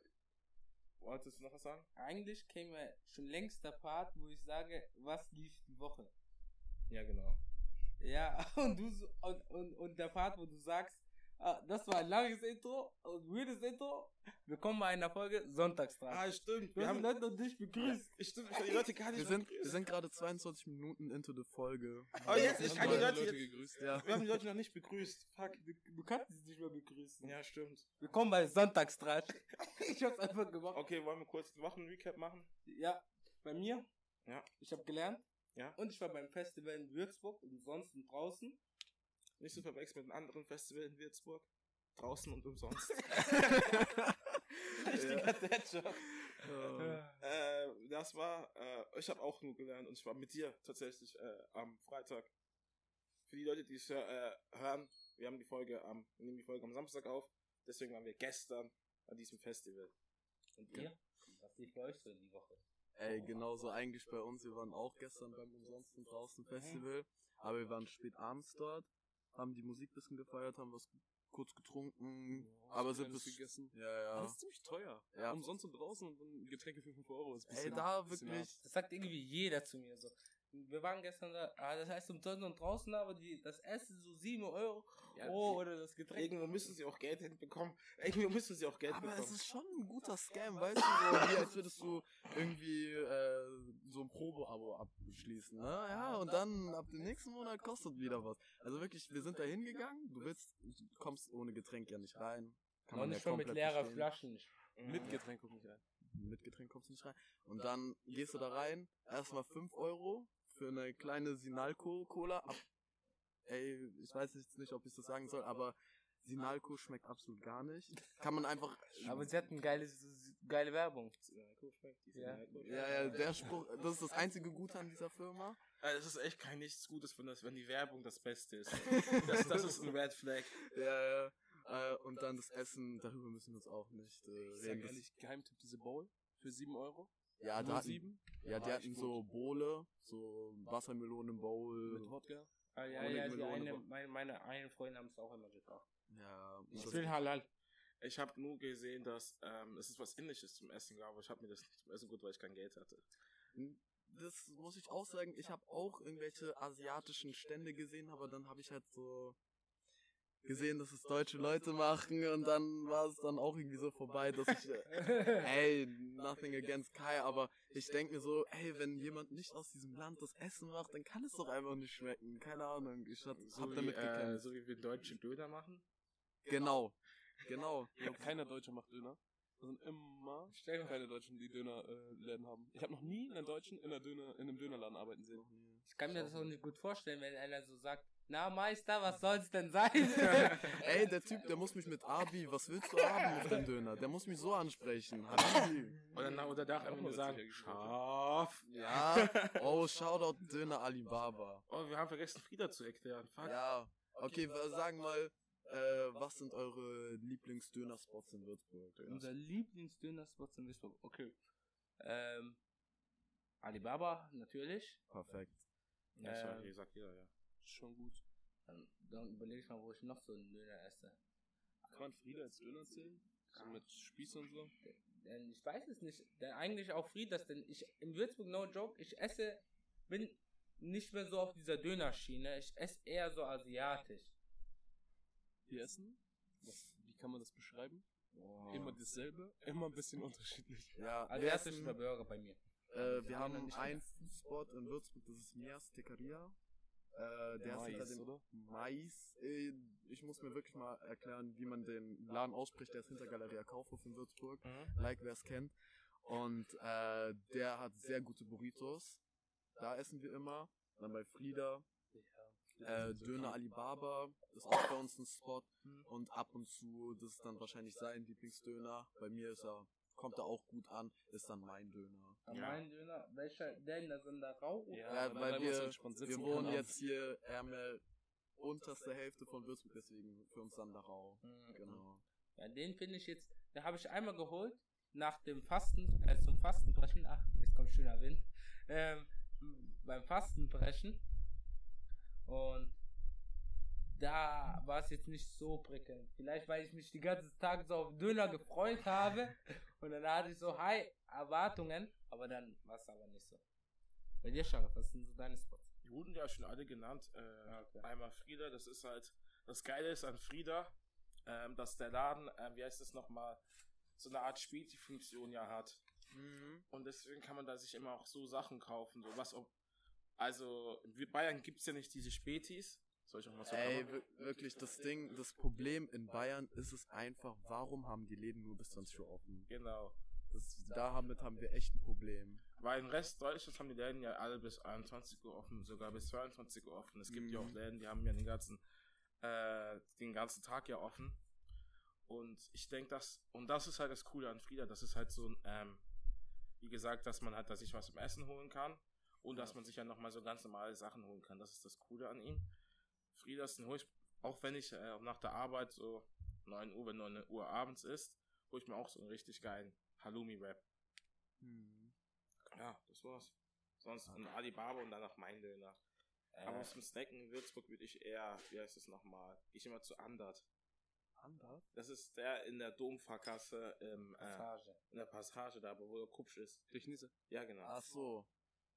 wolltest du noch was sagen? Eigentlich käme schon längst der Part, wo ich sage, was lief die Woche. Ja, genau. Ja, und du und, und, und der Part, wo du sagst, das war ein langes Intro und weirdes Intro. Willkommen bei einer Folge Sonntagstag. Ah, stimmt. Wir hast haben die Leute noch nicht begrüßt. Stimmt, ich die Leute gar nicht Wir sind, begrüßt. wir sind gerade 22 Minuten into the Folge. Oh, jetzt, ich Haben kann die alle Leute jetzt, gegrüßt. Ja. wir haben die Leute noch nicht begrüßt. Fuck. Du, du kannst sie nicht mehr begrüßen. Ja, stimmt. Willkommen bei Sonntagstratsch. ich hab's einfach gemacht. Okay, wollen wir kurz einen Wochenrecap machen? Ja, bei mir. Ja. Ich habe gelernt. Ja. Und ich war beim Festival in Würzburg und draußen. Nicht zu verwechseln mit einem anderen Festival in Würzburg. Draußen und umsonst. Richtiger Dad-Job. Äh, das war, äh, ich habe auch nur gelernt und ich war mit dir tatsächlich äh, am Freitag. Für die Leute, die es äh, hören, wir haben die Folge am, wir nehmen die Folge am Samstag auf, deswegen waren wir gestern an diesem Festival. Und ihr? Was lief bei euch so die Woche? Ey, genauso eigentlich bei uns. Wir waren auch gestern beim Umsonsten draußen Festival, aber wir waren spät abends dort, haben die Musik bisschen gefeiert, haben was kurz getrunken, aber sind bis gegessen. Ja, ja. Das ist ziemlich teuer. Ja. Umsonst und draußen und Getränke für 5 Euro. Ist ein Ey, bisschen- da bisschen wirklich. Das sagt irgendwie jeder zu mir so. Wir waren gestern da, ah, das heißt umsonst und draußen, aber die, das Essen so 7 Euro. Ja, oh, oder das Getränk. Irgendwo müssen sie auch Geld hinbekommen. Irgendwo müssen sie auch Geld Aber bekommen. es ist schon ein guter Scam, weißt du, so, wie als würdest du irgendwie äh, so ein Probe-Abo abschließen, ne? Ja, und dann ab dem nächsten Monat kostet wieder was. Also wirklich, wir sind da hingegangen, du willst, du kommst ohne Getränk ja nicht rein. Kann Und man ja nicht schon mit leerer verstehen. Flaschen. Mit Getränk guck nicht rein. Mit Getränk kommst du nicht rein. Und dann gehst du da rein, erstmal 5 Euro für eine kleine Sinalco-Cola. Ab- Ey, ich weiß jetzt nicht, ob ich das sagen soll, aber Sinalco schmeckt absolut gar nicht. Kann man einfach. Aber sie hatten geile, geile Werbung. Ja. Ja, ja, der Spruch, das ist das einzige Gute an dieser Firma. Also es ist echt kein nichts Gutes, wenn, das, wenn die Werbung das Beste ist. Das, das ist ein Red Flag. Ja, ja. Äh, und dann das Essen, darüber müssen wir uns auch nicht äh, Ich sag reden. Das- ehrlich, Geheimtipp, diese Bowl für 7 Euro. Ja, Nur da hatten, sieben. ja, die hatten so Bowle, so Wassermelonen-Bowl. Mit Wodka. Ah, ja, ja, die Melone eine, meine, meine eine Freundin haben es auch immer gekauft. Ja, Ich will Halal. Ich habe nur gesehen, dass ähm, es ist was Ähnliches zum Essen gab, aber ich habe mir das nicht zum Essen gut, weil ich kein Geld hatte. das muss ich auch sagen, ich habe auch irgendwelche asiatischen Stände gesehen, aber dann habe ich halt so gesehen, dass es deutsche Leute machen und dann war es dann auch irgendwie so vorbei, dass ich, äh, ey, nothing against Kai, aber ich denke mir so, ey, wenn jemand nicht aus diesem Land das Essen macht, dann kann es doch einfach nicht schmecken, keine Ahnung, ich hab, So, hab wie, damit äh, gekämpft. so wie wir deutsche Döner machen. Genau. Genau. Ja, keiner Deutsche macht Döner. Das sind immer keine Deutschen, die Dönerläden haben. Ich habe noch nie einen Deutschen in, einer Döner, in einem Dönerladen arbeiten sehen. Ich kann mir das auch nicht gut vorstellen, wenn einer so sagt, na Meister, was soll's denn sein? Ey, der Typ, der muss mich mit Abi, was willst du haben auf dem Döner? Der muss mich so ansprechen. Habibi. Und dann oder darf er Auch mir mal sagen, scharf. Ja. Oh, Shoutout Döner Alibaba. Oh, wir haben vergessen, Frieda zu erklären. Fuck. Ja. Okay, wa- sagen mal, äh, was sind eure Lieblingsdönerspots in Würzburg? Unser Lieblingsdönerspot in Duisburg. Okay. Ähm, Alibaba, natürlich. Perfekt. Ja, Ähm, okay, sagt jeder, ja. Schon gut. Dann, dann überlege ich mal, wo ich noch so einen Döner esse. Kann man Frieda als Döner zählen? So mit Spieß und so? Denn ich weiß es nicht. Denn eigentlich auch Frieders, denn ich in Würzburg, no joke, ich esse, bin nicht mehr so auf dieser Dönerschiene. Ich esse eher so asiatisch. Die essen? Was, wie kann man das beschreiben? Wow. Immer dasselbe, immer ein bisschen unterschiedlich. Ja, wir, Asiatisch essen, Burger bei mir. äh, wir Ja, haben einen Foodspot in Würzburg, das ist Mias Tecaria. Äh, der ist hinter Mais, dem oder? Mais. Äh, ich muss mir wirklich mal erklären, wie man den Laden ausspricht. Der ist hinter Galeria Kaufhof in Würzburg. Like, wer es kennt. Und äh, der hat sehr gute Burritos. Da essen wir immer. Dann bei Frieda. Äh, Döner Alibaba ist auch bei uns ein Spot. Und ab und zu, das ist dann wahrscheinlich sein Lieblingsdöner. Bei mir ist er, kommt er auch gut an, ist dann mein Döner. Ja. meinen Döner, welcher, der in der Sonderau? Ja, weil weil wir, wir wohnen abends. jetzt hier Ärmel unterste Hälfte von Würzburg, deswegen für uns Sandarau. Mhm. Genau. Ja, den finde ich jetzt, da habe ich einmal geholt, nach dem Fasten, äh, zum Fastenbrechen, ach, jetzt kommt schöner Wind, ähm, beim Fastenbrechen. Und da war es jetzt nicht so prickelnd. Vielleicht, weil ich mich die ganzen Tage so auf Döner gefreut habe. Und dann hatte ich so high Erwartungen, aber dann war es aber nicht so. Bei dir, Scharaf, was sind so deine Spots? Die wurden ja schon alle genannt. Äh, Einmal Frieda, das ist halt, das Geile ist an Frieda, ähm, dass der Laden, ähm, wie heißt das nochmal, so eine Art Späti-Funktion ja hat. Und deswegen kann man da sich immer auch so Sachen kaufen, so was ob, also in Bayern gibt's ja nicht diese Spätis. Soll ich auch mal so Ey, wirklich, das Ding, das Problem in Bayern ist es einfach, warum haben die Läden nur bis 20 Uhr offen? Genau. Das, damit haben wir echt ein Problem. Weil im Rest Deutschlands haben die Läden ja alle bis 21 Uhr offen, sogar bis 22 Uhr offen. Es gibt ja auch Mhm. Läden, die haben ja den ganzen, äh, den ganzen Tag ja offen. Und ich denke, das, und das ist halt das Coole an Frieda, das ist halt so ein, ähm, wie gesagt, dass man halt, dass sich was zum Essen holen kann und dass man sich ja nochmal so ganz normale Sachen holen kann. Das ist das Coole an ihm. Frieda ist ein hol ich, auch wenn ich äh, nach der Arbeit so 9 Uhr, wenn 9 Uhr abends ist, hole ich mir auch so einen richtig geilen Halloumi-Wrap. Ja, das war's. Sonst ein Alibaba und danach mein Döner. Aber zum Snacken in Würzburg würde ich eher, wie heißt es nochmal? Gehe ich immer zu Andert. Andert? Das ist der in der Domfahrkasse im, äh, Passage. in der Passage da, wo der Kupsch ist. Technisse. Ja, genau. Ach so.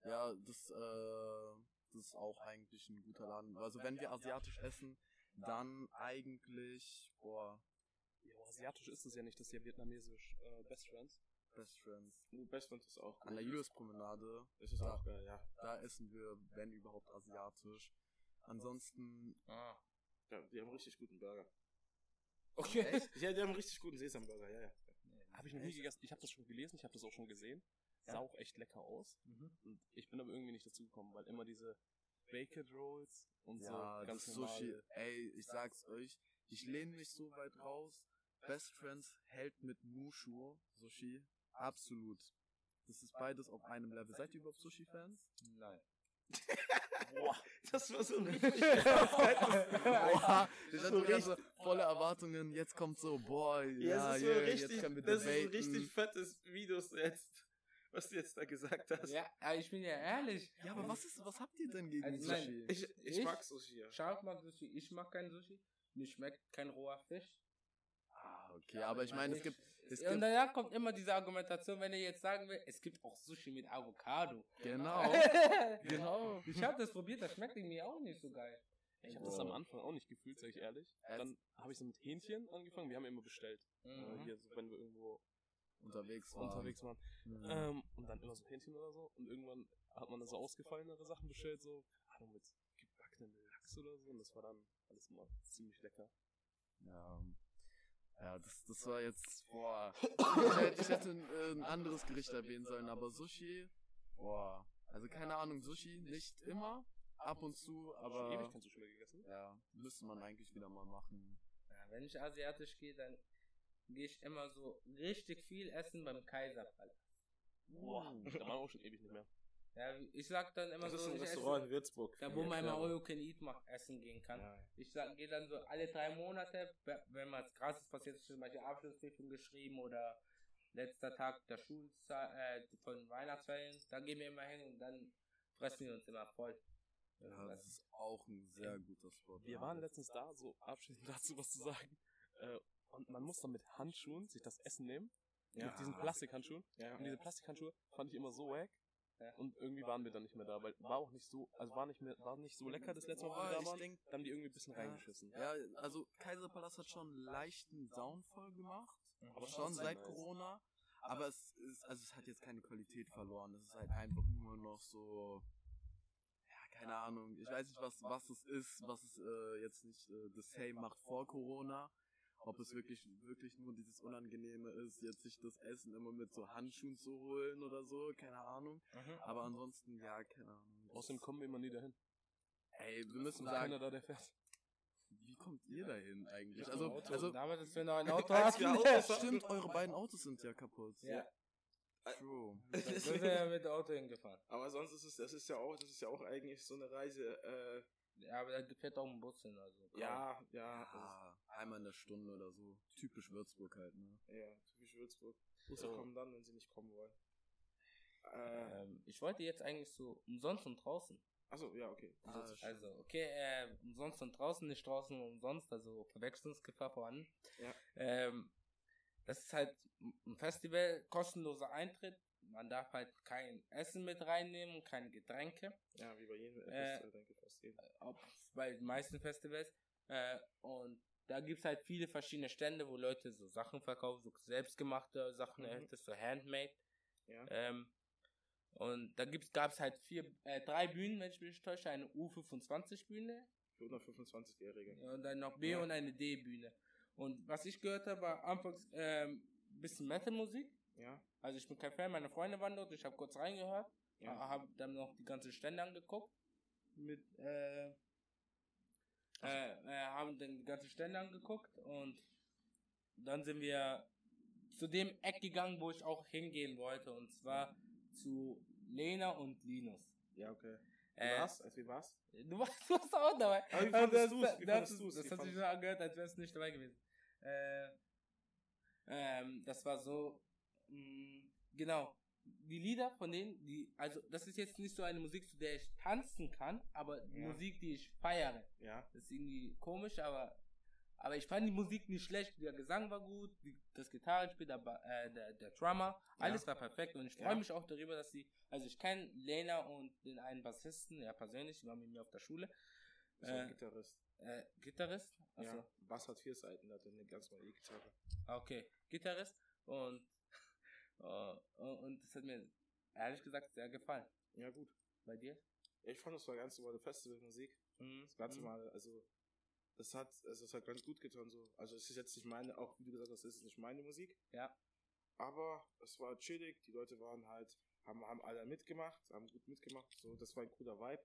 Ja, das, äh, das ist auch eigentlich ein guter Laden. Also wenn wir asiatisch essen, dann eigentlich, boah, Ja, asiatisch ist es ja nicht, das ist ja vietnamesisch. Äh, Best Friends. Best Friends. Uh, Best Friends ist auch gut. An der Juliuspromenade, Das ist auch geil, ja. da essen wir, wenn überhaupt, asiatisch. Ansonsten, Ah. ja. Die haben richtig guten Burger. Okay. Ja, die haben richtig guten Sesamburger, ja, ja. Habe ich noch nie gegessen. Ich habe das schon gelesen, ich habe das auch schon gesehen. Sah Ja. auch echt lecker aus. Und ich bin aber irgendwie nicht dazu gekommen, weil immer diese Baked Rolls und ja, so ganz normal. Sushi, ey, ich sag's euch, ich lehne mich so weit raus. Best Friends hält mit Mushu Sushi absolut. Das ist beides auf einem Level. Seid ihr überhaupt Sushi-Fans? Nein. Boah, das war so ein richtig Boah, ich So hatte richtig- ganz volle Erwartungen. Jetzt kommt so, boah, ja, Ja, das ist so yeah, richtig, jetzt können wir das ist ein debaten. richtig fettes Video jetzt, was du jetzt da gesagt hast. Ja, aber ich bin ja ehrlich. Ja, aber was ist, was habt ihr denn gegen Also, Sushi? nein, Ich, ich, Ich? mag Sushi, ja. Scharf mag Sushi, ich mag kein Sushi. Mir schmeckt kein roher Fisch. ah, okay, aber ich meine, es gibt, es Ja, und gibt, daher kommt immer diese Argumentation, wenn ihr jetzt sagen will, es gibt auch Sushi mit Avocado. genau, genau. Ich habe das probiert, das schmeckt irgendwie auch nicht so geil. Ich habe das am Anfang auch nicht gefühlt, sag ich ehrlich. Dann habe ich so mit Hähnchen angefangen. Wir haben ja immer bestellt. Äh, Mhm. hier, so, wenn wir irgendwo Unterwegs waren. unterwegs waren. Mhm. Ähm, und dann immer so Hähnchen oder so. Und irgendwann hat man dann so ausgefallenere Sachen bestellt, so, Ahnung, mit gebackenen Lachs oder so. Und das war dann alles immer ziemlich lecker. Ja. Ja, das, das war jetzt, boah. Ich hätte, ich hätte ein, äh, ein anderes Gericht erwähnen sollen, aber Sushi, boah. Also keine Ahnung, Sushi nicht immer, ab und zu, Schon aber ewig kein Sushi mehr gegessen. ja, müsste man eigentlich wieder mal machen. Ja, wenn ich asiatisch gehe, dann gehe ich immer so richtig viel essen beim Kaiserpalast. Boah, da waren wir auch schon ewig nicht mehr. Ja, ich sag dann immer Das ist so, ein ich Restaurant esse, in Würzburg. da wo man mal All You Can Eat mach, essen gehen kann. Ja. Ich sag, gehe dann so alle drei Monate, we- wenn was krasses passiert, ist zum Beispiel Abschlussprüfung geschrieben oder letzter Tag der Schulzeit, äh, von Weihnachtsferien, da gehen wir immer hin und dann fressen wir uns immer voll. Ja, das ist auch ein sehr guter Spot. Wir waren letztens da, so abschließend dazu was zu sagen. Äh, und man muss dann mit Handschuhen sich das Essen nehmen. Ja. Mit diesen Plastikhandschuhen. Ja. Und diese Plastikhandschuhe fand ich immer so wack. Ja. Und irgendwie waren wir dann nicht mehr da, weil war auch nicht so, also war nicht mehr, war nicht so lecker das letzte Mal, wo wir da waren. denk- Da haben die irgendwie ein bisschen Ja. reingeschissen. Ja, also Kaiserpalast hat schon einen leichten Downfall gemacht. Aber schon seit nice. Corona. Aber es ist, also es hat jetzt keine Qualität verloren. Es ist halt einfach nur noch so, ja, keine Ahnung. Ich weiß nicht, was, was es ist, was es äh, jetzt nicht äh, das Same macht vor Corona. Ob es wirklich, wirklich nur dieses Unangenehme ist, jetzt sich das Essen immer mit so Handschuhen zu holen oder so, keine Ahnung. Mhm. Aber ansonsten, ja, keine Ahnung. Außerdem kommen wir immer nie dahin. ey, wir müssen Und keiner sagen, da, der fährt. wie kommt ihr dahin eigentlich? Also, Auto. also, damals, als wir noch ein Auto hatten. stimmt, eure beiden Autos sind ja kaputt. ja, True. dann sind wir ja mit dem Auto hingefahren. Aber sonst ist es, das ist ja auch, das ist ja auch eigentlich so eine Reise, äh, Ja, aber da fährt auch ein Bus hin, also. kaum. ja, ja, also, Ja, einmal in der Stunde oder so. Typisch Würzburg halt, ne? ja, typisch Würzburg. Busse So. kommen dann, wenn sie nicht kommen wollen. Äh, Ähm, ich wollte jetzt eigentlich so umsonst und draußen. achso, ja, okay. Ah, Also, Also, okay, äh, umsonst und draußen, nicht draußen und umsonst, also Verwechslungsgefahr vorhanden. Ja. Ähm, das ist halt ein Festival, kostenloser Eintritt. Man darf halt kein Essen mit reinnehmen, keine Getränke. ja, wie bei jedem Äh, Festival, denke ich, fast jedem. Bei den meisten Festivals. Äh, und da gibt's halt viele verschiedene Stände, wo Leute so Sachen verkaufen, so selbstgemachte Sachen, Mhm. mhm. das so handmade. Ja. Ähm, und da gibt's, gab's halt vier, äh, drei Bühnen, wenn ich mich nicht täusche, eine U25-Bühne Für 125-Jährige. und dann noch B Ja. und eine D-Bühne. Und was ich gehört habe, war anfangs ähm, bisschen Metal-Musik. Ja, Also ich bin kein Fan, meine Freunde waren dort, ich habe kurz reingehört, ja. habe dann noch die ganzen Stände angeguckt. Mit, äh, äh, äh, haben dann die ganzen Stände angeguckt und dann sind wir zu dem Eck gegangen, wo ich auch hingehen wollte, und zwar zu Lena und Linus. Ja, okay. Wie Äh, war's? Als wie war's? Du warst, du warst auch dabei. Aber wie Also fandest das, du's? das, Wie das, fandest du's? das Wie hat sich so angehört, als wärst du nicht dabei gewesen. Äh, ähm, das war so, mh, genau. Die Lieder von denen, die, also das ist jetzt nicht so eine Musik, zu der ich tanzen kann, aber die Ja. Musik, die ich feiere. Ja, Das ist irgendwie komisch, aber aber ich fand die Musik nicht schlecht. Der Gesang war gut, die, das Gitarrenspiel, der, äh, der, der Drummer, alles war perfekt. Und ich freue Ja. mich auch darüber, dass sie, also ich kenne Lena und den einen Bassisten, ja persönlich, die waren mit mir auf der Schule. ist Äh, Gitarrist. Äh, Gitarrist? Achso. Ja, Bass hat vier Seiten, der hat eine ganz normale E-Gitarre. Ah, Okay, Gitarrist. Und, und das hat mir ehrlich gesagt sehr gefallen. Ja, gut. Bei dir? Ich fand, das war ganz normale Festivalmusik. Mhm. Das ganze Mhm. Mal, also, das hat, also, das hat ganz gut getan, so. Also, es ist jetzt nicht meine, auch wie du gesagt hast, es ist nicht meine Musik. Ja. Aber es war chillig, die Leute waren halt, haben, haben alle mitgemacht, haben gut mitgemacht, so, das war ein cooler Vibe.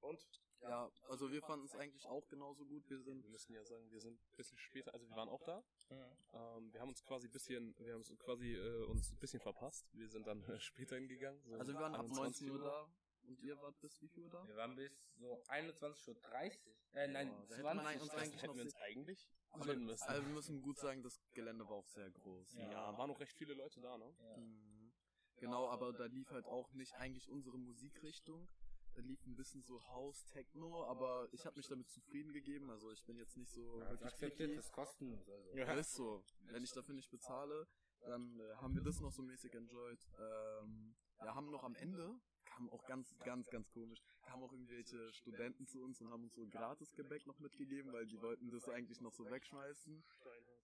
Und, Ja, also wir fanden es eigentlich auch genauso gut. Wir sind Wir müssen ja sagen, wir sind ein bisschen später, also wir waren auch da. Mhm. Ähm, wir haben uns quasi ein bisschen, wir haben uns quasi äh, uns ein bisschen verpasst. Wir sind dann äh, später hingegangen. So Also wir waren ab 21 19 Uhr da. Und ihr wart bis wie viel Uhr da? Wir waren bis so 21.30 Uhr. Äh, nein, hätte man 20 uns Das eigentlich hätten noch wir uns eigentlich Aber, müssen. also wir müssen gut sagen, das Gelände war auch sehr groß. Ja. ja, waren noch recht viele Leute da, ne? Ja. Mhm. Genau, aber da lief halt auch nicht eigentlich unsere Musikrichtung. Da lief ein bisschen so House, Techno, aber ich habe mich damit zufrieden gegeben. Also ich bin jetzt nicht so Ja, wirklich akzeptiert das kostenlos. Also. Ja. Ist so. Wenn ich dafür nicht bezahle, dann äh, haben wir das noch so mäßig enjoyed. Ähm, ja, haben noch am Ende, kam auch ganz, ganz, ganz komisch, kamen auch irgendwelche Studenten zu uns und haben uns so gratis Gebäck noch mitgegeben, weil die wollten das eigentlich noch so wegschmeißen.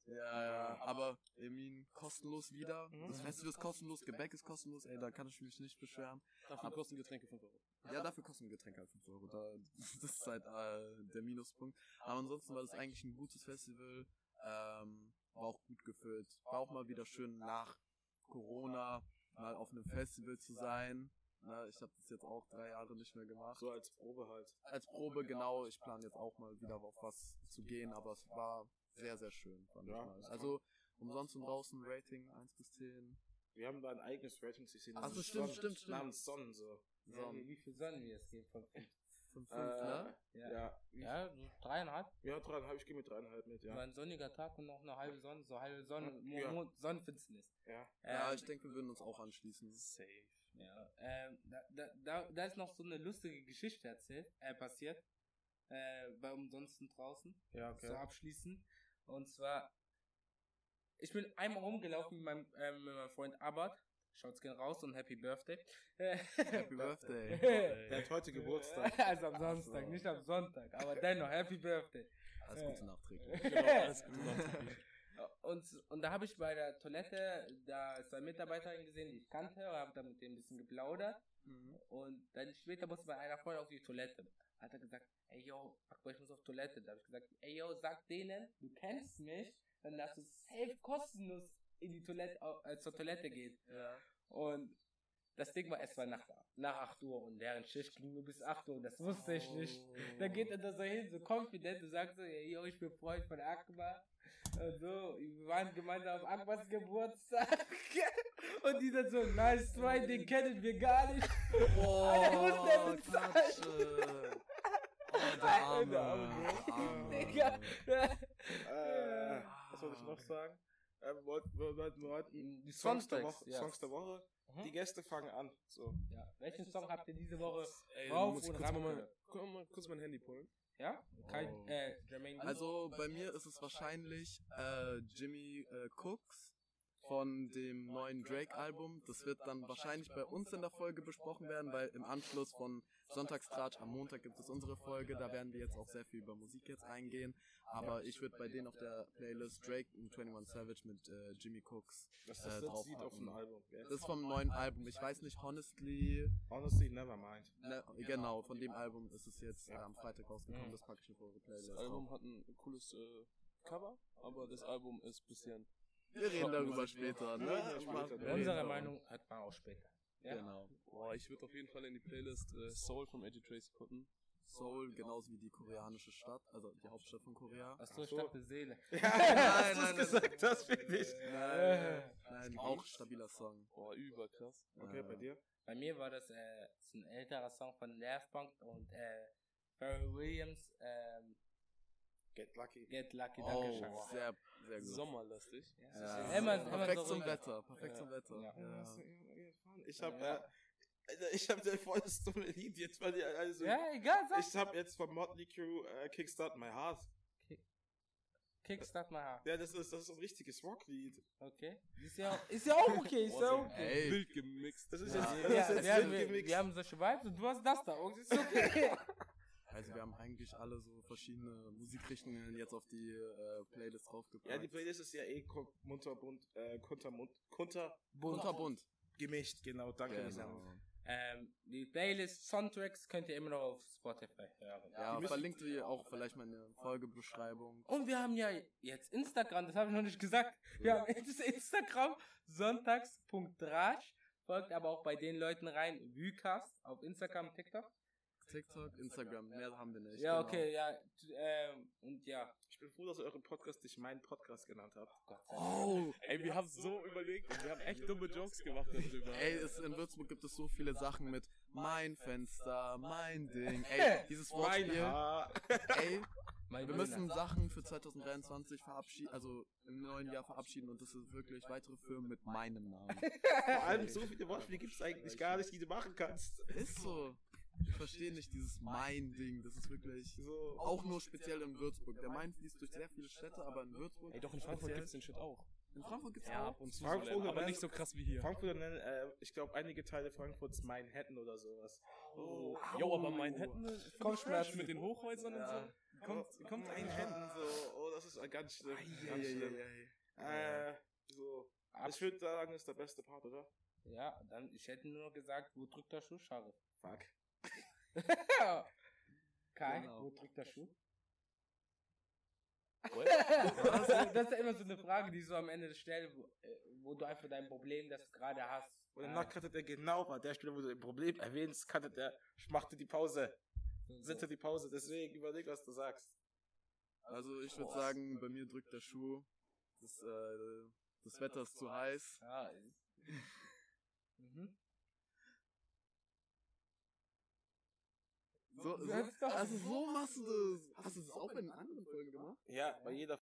Ja, ja, aber Emin, kostenlos wieder. Das Festival ist kostenlos, Gebäck ist kostenlos, ey, da kann ich mich nicht beschweren. Dafür kosten Getränke 5 Euro. Ja, dafür kosten Getränke halt 5 Euro. Da, das ist halt äh, der Minuspunkt. Aber ansonsten war das eigentlich ein gutes Festival. Ähm, war auch gut gefüllt. War auch mal wieder schön nach Corona mal auf einem Festival zu sein. Ne, ich habe das jetzt auch drei Jahre nicht mehr gemacht. So als Probe halt. Als Probe, genau. Ich plane jetzt auch mal wieder auf was zu gehen, aber es war sehr, sehr schön, fand Ja, ich mal. Also umsonst und draußen Rating 1 bis 10. Wir haben da ein eigenes Rating-System. Ach so, namens stimmt, stimmt, stimmt. Namens Sonnen, so. Ja, wie, wie viel Sonnen wir es geben von fünf? 5, 5, Äh, ne? Ja. Ja. Ja, so dreieinhalb. Ja, dreieinhalb, ich gehe mit dreieinhalb mit, War ja. ein sonniger Tag und noch eine halbe Sonne, so halbe Sonne, Ja. Mo Sonnenfinsternis. Ja. Ja, Ähm, ich denke, wir würden uns auch anschließen. Safe. Ja, ähm, da, da, da, da ist noch so eine lustige Geschichte erzählt, äh, passiert, äh, bei Umsonsten draußen, Ja, so abschließen. Und zwar, ich bin einmal rumgelaufen mit meinem, äh, mit meinem Freund Abbott, schaut's gern raus und Happy Birthday. Happy Birthday. Der hat heute Geburtstag. also am Samstag, nicht am Sonntag, aber dennoch, Happy Birthday. Alles Gute nachträglich. Genau, alles Gute nachträglich. Und, und da habe ich bei der Toilette da zwei Mitarbeiterinnen gesehen, die ich kannte, und habe da mit denen ein bisschen geplaudert. Und dann später musste bei einer Freundin auf die Toilette. Hat er gesagt, ey yo, Akbar, ich muss auf Toilette. Da habe ich gesagt, ey yo, sag denen, du kennst mich, dann darfst du safe kostenlos in die Toilette, äh, zur Toilette gehen. Und das Ding war, es war nach, nach 8 Uhr und deren Schicht ging nur bis 8 Uhr und das wusste ich nicht. Dann geht er da so hin, so confident und sagt so, yo, ich bin Freund von Akbar. Und so, wir waren gemeinsam auf Akbars Geburtstag. Und die dann so, nice try, den kennen wir gar nicht. Alter, muss der Oh, bezahlen? Oh, der. Arme. Digga. Äh, was wollte ich noch sagen? Ähm, wir wollten, wollten, Die Songs der Woche. ja. Songs der Woche. Mhm. Die Gäste fangen an. So. Ja. Welchen Song habt ihr diese Woche Ey, rauf muss ich und kurz mal, mal kurz mein Handy pullen. Ja? Kein, Oh. äh, Jermaine. Also bei mir ist es wahrscheinlich äh, Jimmy äh, Cooks von dem neuen Drake-Album. Das wird dann wahrscheinlich bei uns in der Folge besprochen werden, weil im Anschluss von Sonntagstratsch am Montag gibt es unsere Folge. Da werden wir jetzt auch sehr viel über Musik jetzt eingehen. Aber ich würde bei denen auf der Playlist Drake und 21 Savage mit äh, Jimmy Cooks. Das ist Äh, das drauf Lied auf dem packen. Album. gell? Das ist vom neuen Album. Ich weiß nicht, honestly, Honestly, never mind. ne, genau, von dem Album ist es jetzt äh, am Freitag rausgekommen. Das packe ich auf eure Playlist. Das Album hat ein cooles äh, Cover, aber das Album ist bisschen. Wir reden darüber später, ne? Reden Unsere. Meinung hat man auch später. Ja? Genau. Boah, ich würde auf jeden Fall in die Playlist äh, Soul von Eddie Tracy putten. Seoul, genauso wie die koreanische Stadt, also die Hauptstadt von Korea. Achso, ich so. dachte Seele. Ja, nein, nein, gesagt hast, finde ich. Nein, nein, auch stabiler Song. Boah, überkrass. Okay, bei dir? Bei mir war das äh, ein älterer Song von Punk und äh, Pharrell Williams, ähm, Get Lucky. Get Lucky, Oh, Dankeschön. sehr, sehr gut. Sommerlastig. Ja, Ja, immer, immer perfekt so zum. Wetter, perfekt zum Wetter. Ja. Ja. Ich habe Ja. äh, ich habe voll das dumme Lied jetzt, weil die also Ja, egal, sag. ich habe jetzt von Motley Crue äh, Kickstart My Heart. Kickstart mal her. Ja, das ist das ist ein richtiges Rocklied. Okay. Ist ja, ist ja auch okay, ist ja okay. Ey, Wild gemixt. Das ist Ja. jetzt, das Ja, ist jetzt wir, haben, wild wir, gemixt. wir haben solche Vibes und du hast das da. Und ist okay. also wir haben eigentlich alle so verschiedene Musikrichtungen jetzt auf die äh, Playlist draufgepackt. ja, die Playlist ist ja eh munterbunt, äh, kunterbunt, kunter Unterbunt. gemischt, genau, danke. Genau. ähm, die Playlist Soundtracks könnt ihr immer noch auf Spotify hören. Ja, müssen- verlinkt ihr auch vielleicht mal in der Folgebeschreibung. Und wir haben ja jetzt Instagram, das habe ich noch nicht gesagt. Wir haben jetzt Instagram, sonntags.drasch. Folgt aber auch bei den Leuten rein. Vucast auf Instagram, TikTok. TikTok, Instagram, mehr haben wir nicht. Ja, genau. okay, ja. Ähm, und ja. Ich bin froh, dass ihr euren Podcast nicht meinen Podcast genannt habt. Gott sei Dank. Oh, Ey, wir haben so überlegt und wir haben echt dumme Jokes gemacht darüber. Ey, es, in Würzburg gibt es so viele Sachen mit mein Fenster, mein Ding. Ey, dieses Wortspiel. Haar. Ey, Mein wir müssen Sachen für 2023 verabschieden, also im neuen Jahr verabschieden und das ist wirklich weitere Firmen mit meinem Namen. Vor allem so viele Wortspiele gibt es eigentlich gar nicht, die du machen kannst. Ist so. Ich verstehe nicht dieses mein Ding. Das ist wirklich So. auch nur speziell in Würzburg. Der Main fließt durch sehr viele Städte, aber in Würzburg. Ey, doch in Frankfurt gibt's den Shit auch. In Frankfurt gibt's Ja, auch. ab und zu. Frankfurt so, aber nicht so krass wie hier. Frankfurter nennen, äh, ich glaube, einige Teile Frankfurts Manhattan oder sowas. Oh. Jo, aber Manhattan Kopfschmerzen. Kopfschmerzen mit den Hochhäusern Ja. und so. Kommt, kommt Manhattan so, oh, das ist ganz schlimm. Ganz schlimm. Äh, so. Ich würde sagen, das ist der beste Part, oder? Ja, dann, ich hätte nur noch gesagt, wo drückt der Schuh, Scharre? Fuck. Kai, Genau. wo drückt der Schuh? das ist ja immer so eine Frage, die so am Ende stellen, wo, äh, wo du einfach dein Problem, das du gerade hast. Und danach cuttet er genau bei der Stelle, wo du ein Problem erwähnst, cuttet er, machte die Pause, so, sitte die Pause. Deswegen überleg, was du sagst. Also ich würde sagen, bei mir drückt der Schuh. Das, äh, das Wetter ist zu heiß. Ja, ist- mhm. So, so, ist doch- also so machst du das. Hast du das auch den anderen Folgen gemacht? Ja, bei jeder